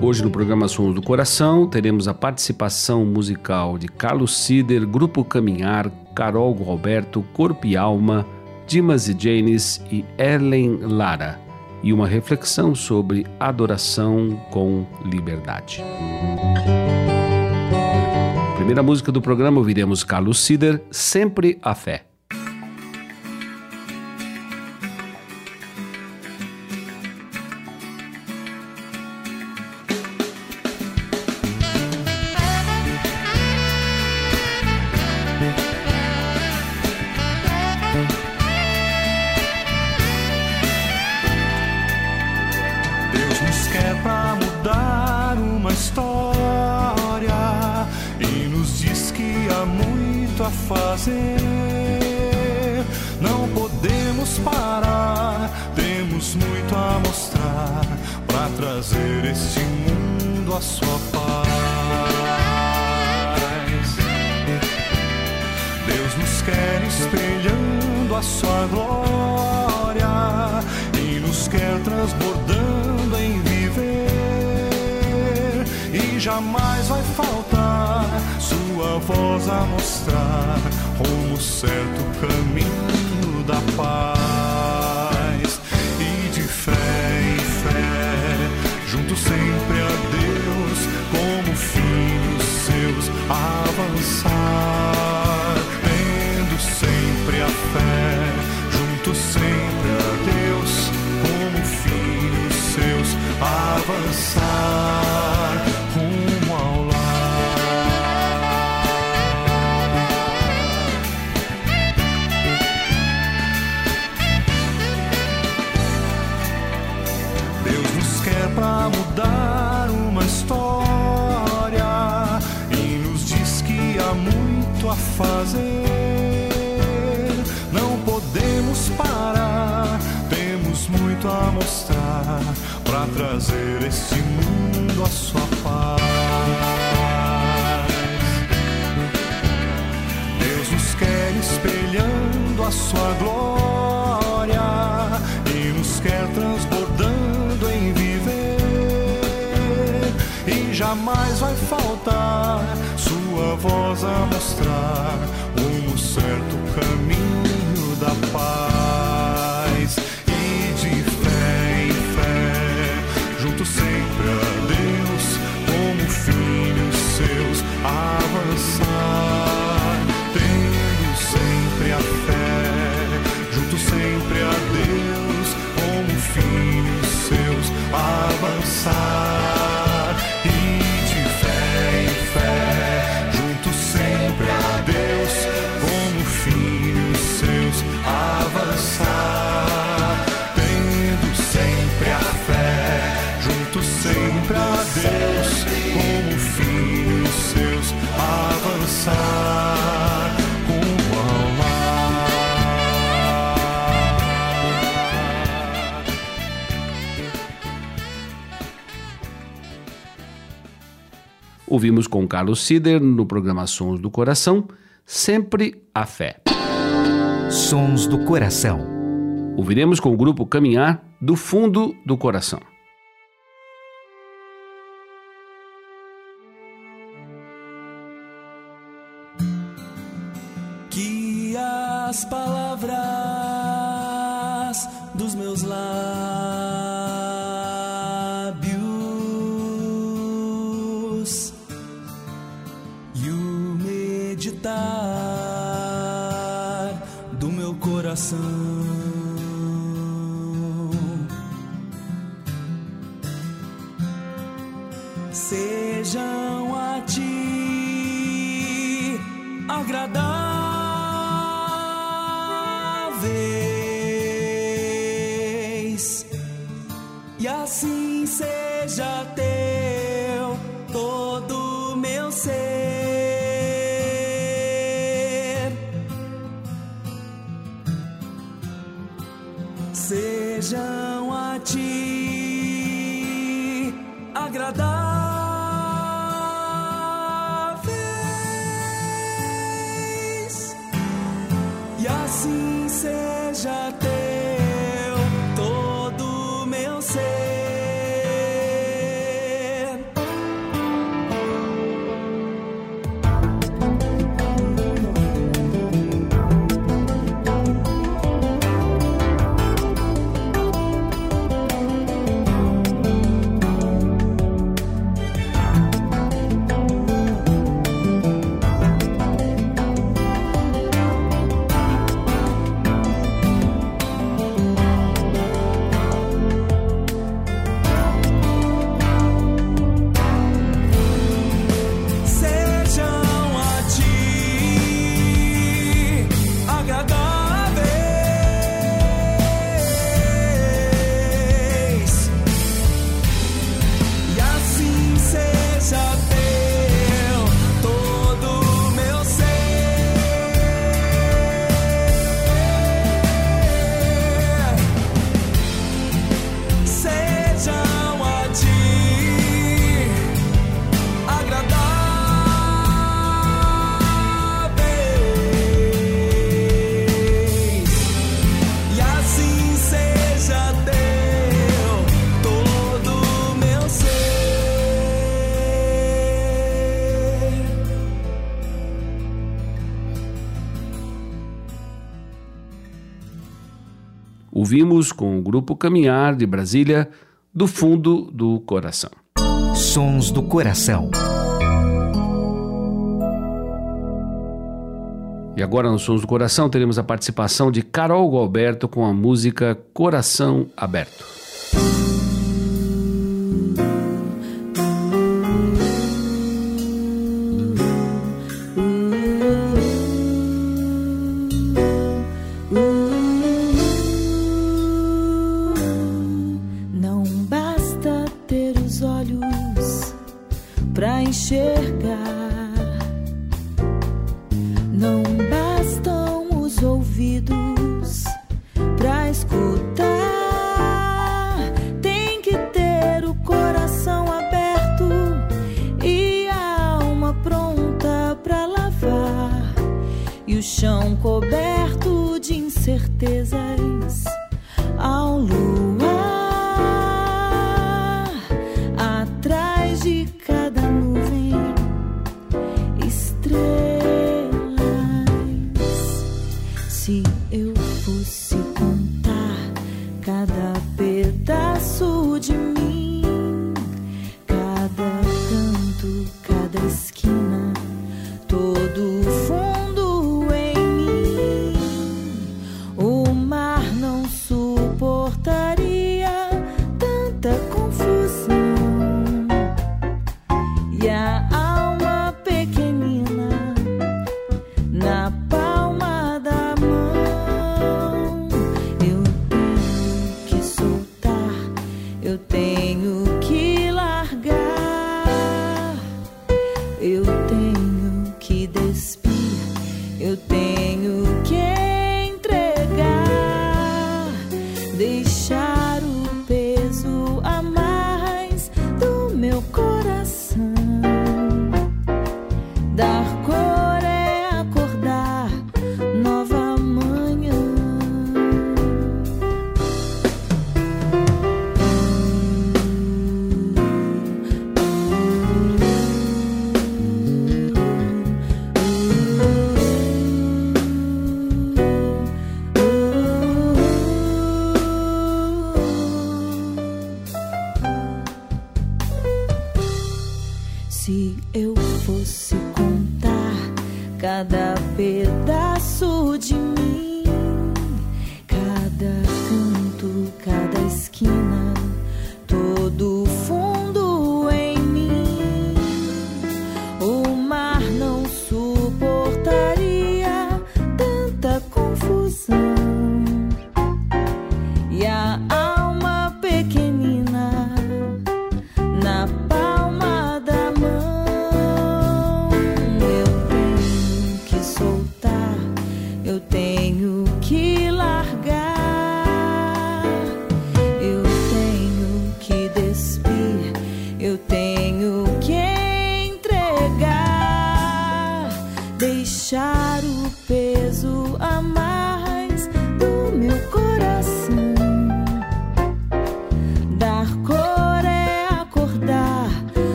Hoje no programa Sons do Coração teremos a participação musical de Carlos Cider, Grupo Caminhar, Carol Roberto, Corpo e Alma, Dimas e Janes e Ellen Lara e uma reflexão sobre adoração com liberdade. Primeira música do programa ouviremos Carlos Cider, Sempre a Fé. Trazer este mundo a sua paz. Deus nos quer espelhando a sua glória e nos quer transbordando em viver. E jamais vai faltar sua voz a mostrar rumo certo, caminho da paz. Sempre a Deus, como filhos seus, avançar. Tendo sempre a fé, junto sempre a Deus, como filhos seus, avançar. Ouvimos com Carlos Sider no programa Sons do Coração, Sempre a Fé. Sons do Coração. Ouviremos com o grupo Caminhar do Fundo do Coração. Coração. Sejam a ti agradáveis. E assim seja teu Ouvimos com o grupo Caminhar de Brasília, do fundo do coração. Sons do Coração. E agora nos Sons do Coração teremos a participação de Carol Galberto com a música Coração Aberto. Se eu deixar.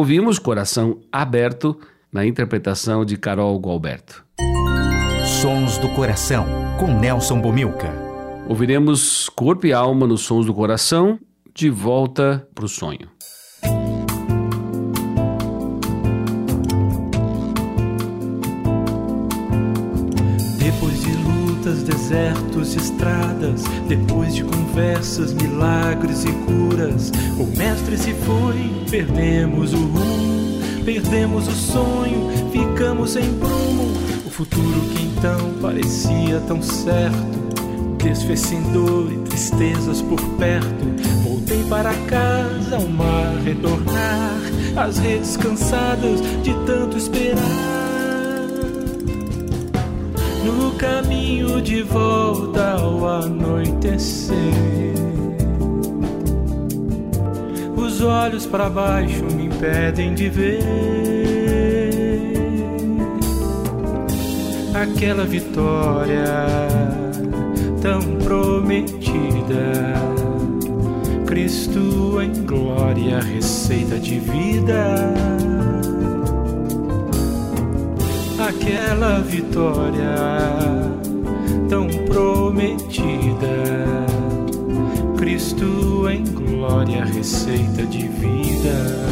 Ouvimos Coração Aberto na interpretação de Carol Gualberto. Sons do Coração, com Nelson Bomilca. Ouviremos Corpo e Alma nos Sons do Coração, de volta para o sonho. Desertos, estradas, depois de conversas, milagres e curas, o mestre se foi, perdemos o rumo, perdemos o sonho, ficamos sem prumo. O futuro que então parecia tão certo, desfez em dor e tristezas por perto. Voltei para casa, ao mar retornar, as redes cansadas de tanto esperar. No caminho de volta ao anoitecer, os olhos para baixo me impedem de ver aquela vitória tão prometida. Cristo em glória, receita de vida aquela vitória tão prometida. Cristo em glória, receita de vida.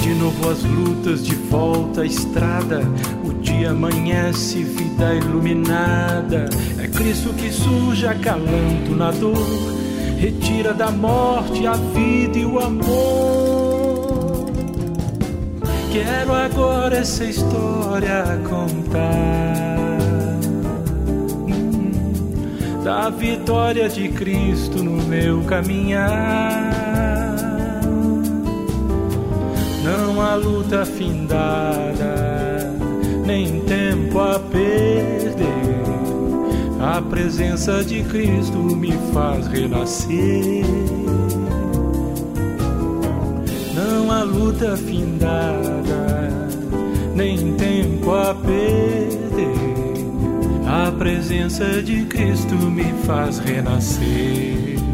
De novo as lutas, de volta à estrada. O dia amanhece, vida iluminada. É Cristo que surge acalando na dor, retira da morte a vida e o amor. Quero agora essa história contar hum, da vitória de Cristo no meu caminhar. Não há luta findada, nem tempo a perder. A presença de Cristo me faz renascer. Luta findada, nem tempo a perder. A presença de Cristo me faz renascer.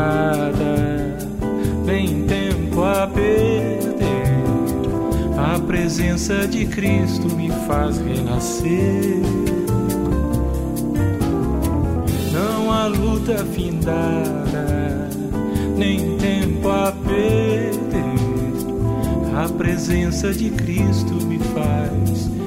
Findada, nem tempo a perder. A presença de Cristo me faz renascer. Não há luta findada, nem tempo a perder. A presença de Cristo me faz renascer.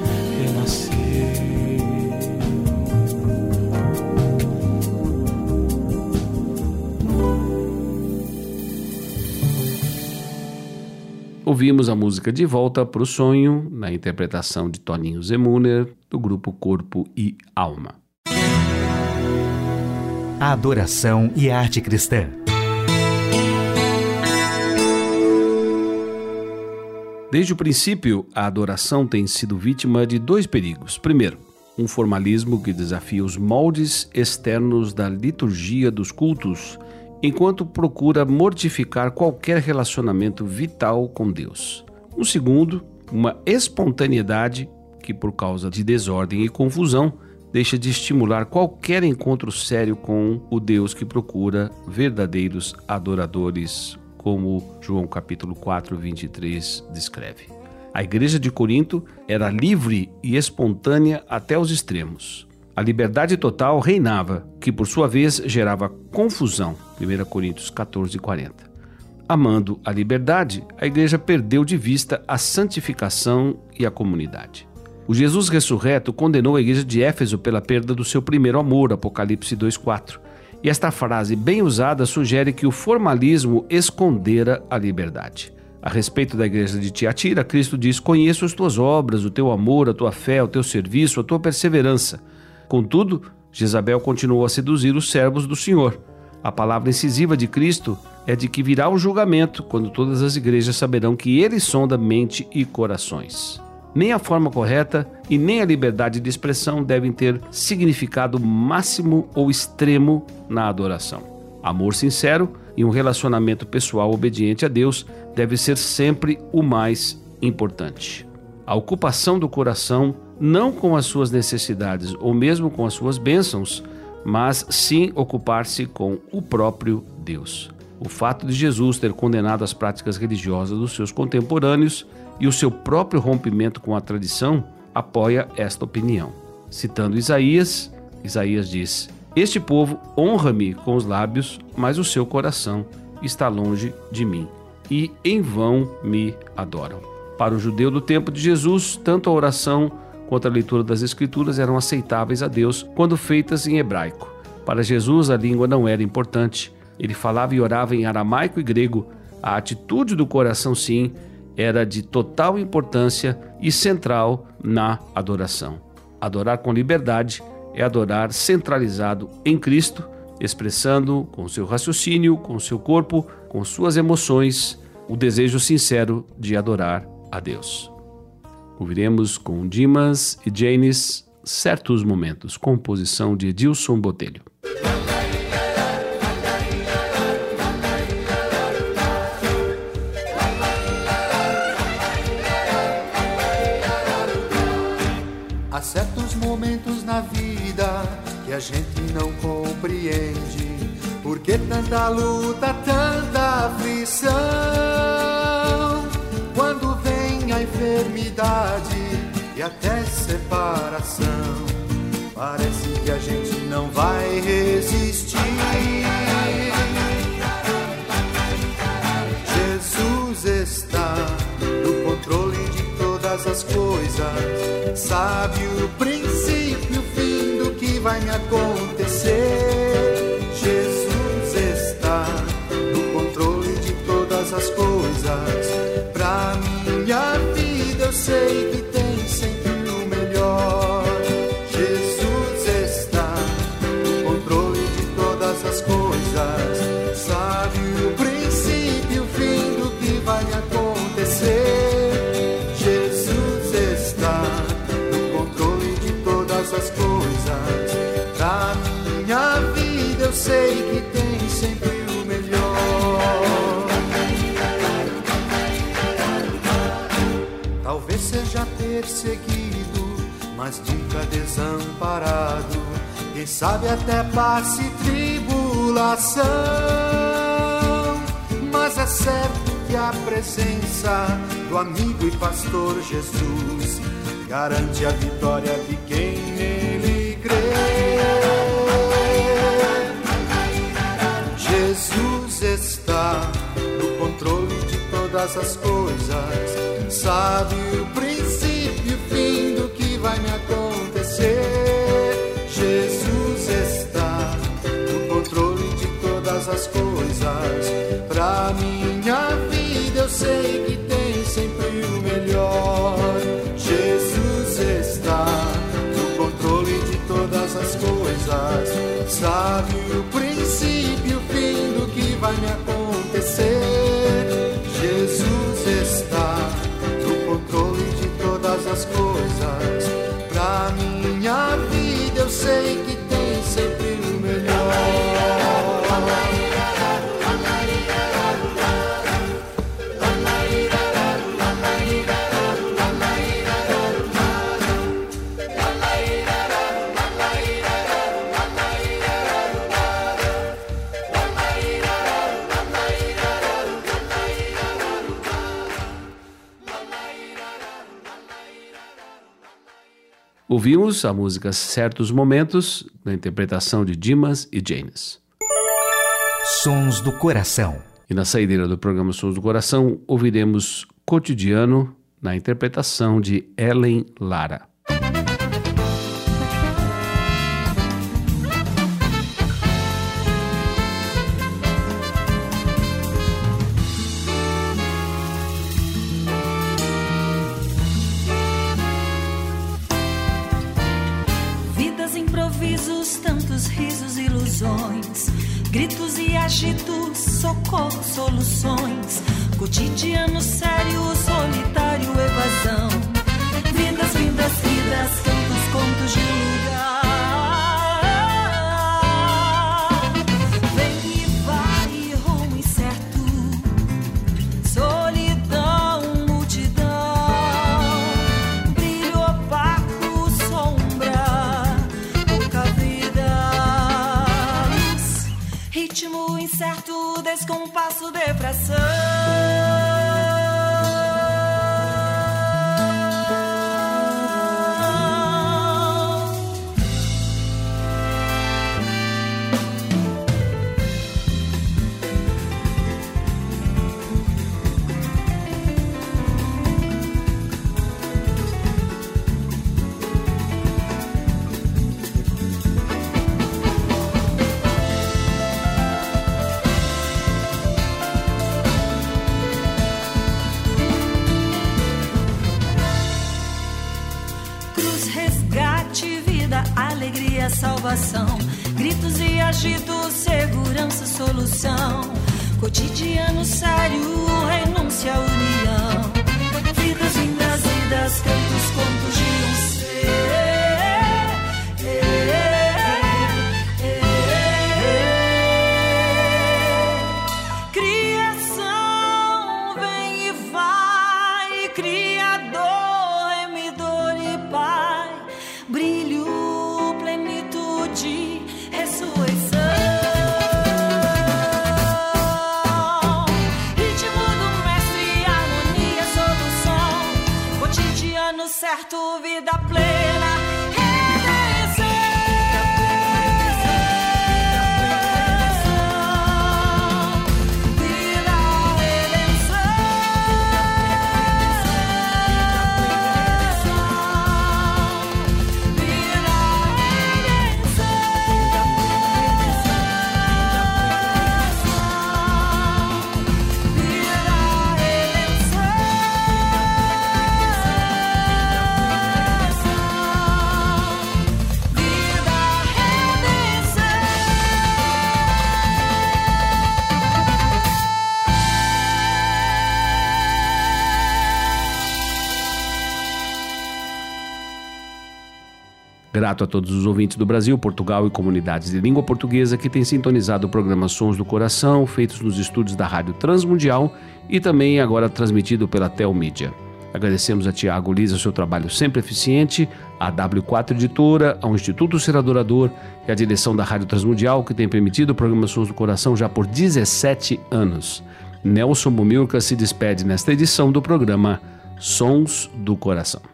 Ouvimos a música De Volta para o Sonho, na interpretação de Toninho Zemuner, do grupo Corpo e Alma. A adoração e a arte cristã. Desde o princípio, a adoração tem sido vítima de dois perigos. Primeiro, um formalismo que desafia os moldes externos da liturgia dos cultos, enquanto procura mortificar qualquer relacionamento vital com Deus. Um segundo, uma espontaneidade que, por causa de desordem e confusão, deixa de estimular qualquer encontro sério com o Deus que procura verdadeiros adoradores, como João capítulo 4, 23 descreve. A igreja de Corinto era livre e espontânea até os extremos. A liberdade total reinava, que por sua vez gerava confusão. 1 Coríntios 14, 40. Amando a liberdade, a igreja perdeu de vista a santificação e a comunidade. O Jesus ressurreto condenou a igreja de Éfeso pela perda do seu primeiro amor, Apocalipse 2:4. E esta frase bem usada sugere que o formalismo escondera a liberdade. A respeito da igreja de Tiatira, Cristo diz: Conheço as tuas obras, o teu amor, a tua fé, o teu serviço, a tua perseverança. Contudo, Jezabel continuou a seduzir os servos do Senhor. A palavra incisiva de Cristo é de que virá o julgamento, quando todas as igrejas saberão que ele sonda mente e corações. Nem a forma correta e nem a liberdade de expressão devem ter significado máximo ou extremo na adoração. Amor sincero e um relacionamento pessoal obediente a Deus deve ser sempre o mais importante. A ocupação do coração, não com as suas necessidades ou mesmo com as suas bênçãos, mas sim ocupar-se com o próprio Deus. O fato de Jesus ter condenado as práticas religiosas dos seus contemporâneos e o seu próprio rompimento com a tradição apoia esta opinião. Citando Isaías, Isaías diz: Este povo honra-me com os lábios, mas o seu coração está longe de mim, e em vão me adoram. Para o judeu do tempo de Jesus, tanto a oração quanto a leitura das Escrituras eram aceitáveis a Deus quando feitas em hebraico. Para Jesus, a língua não era importante. Ele falava e orava em aramaico e grego. A atitude do coração, sim, era de total importância e central na adoração. Adorar com liberdade é adorar centralizado em Cristo, expressando com seu raciocínio, com seu corpo, com suas emoções, o desejo sincero de adorar a Deus. Ouviremos com Dimas e Janis certos momentos, composição de Edilson Botelho. Há certos momentos na vida que a gente não compreende. Por que tanta luta, tanta aflição? E até separação, parece que a gente não vai resistir. Jesus está no controle de todas as coisas, sabe o princípio e o fim do que vai me acontecer. Jesus está no controle de todas as coisas. Desamparado. Quem sabe até passe tribulação. Mas é certo que a presença do amigo e pastor Jesus garante a vitória de quem nele crê. Jesus está no controle de todas as coisas, sabe o princípio pra minha vida eu sei que Ouvimos a música Certos Momentos, na interpretação de Dimas e Janes. Sons do Coração. E na saideira do programa Sons do Coração, ouviremos Cotidiano, na interpretação de Ellen Lara. Agitos, socorro, soluções, cotidiano sério, solitário, evasão. Vidas, vindas, vidas, tantos contos de lugar. Incerto, descompasso, depressão. Gritos e agitos, segurança, solução. Cotidiano sério, renúncia, união. Vidas, vindas, Grato a todos os ouvintes do Brasil, Portugal e comunidades de língua portuguesa que têm sintonizado o programa Sons do Coração, feitos nos estúdios da Rádio Transmundial e também agora transmitido pela Telmídia. Agradecemos a Tiago Lisa seu trabalho sempre eficiente, à W4 Editora, ao Instituto Ser Adorador e à direção da Rádio Transmundial, que tem permitido o programa Sons do Coração já por 17 anos. Nelson Bumilca se despede nesta edição do programa Sons do Coração.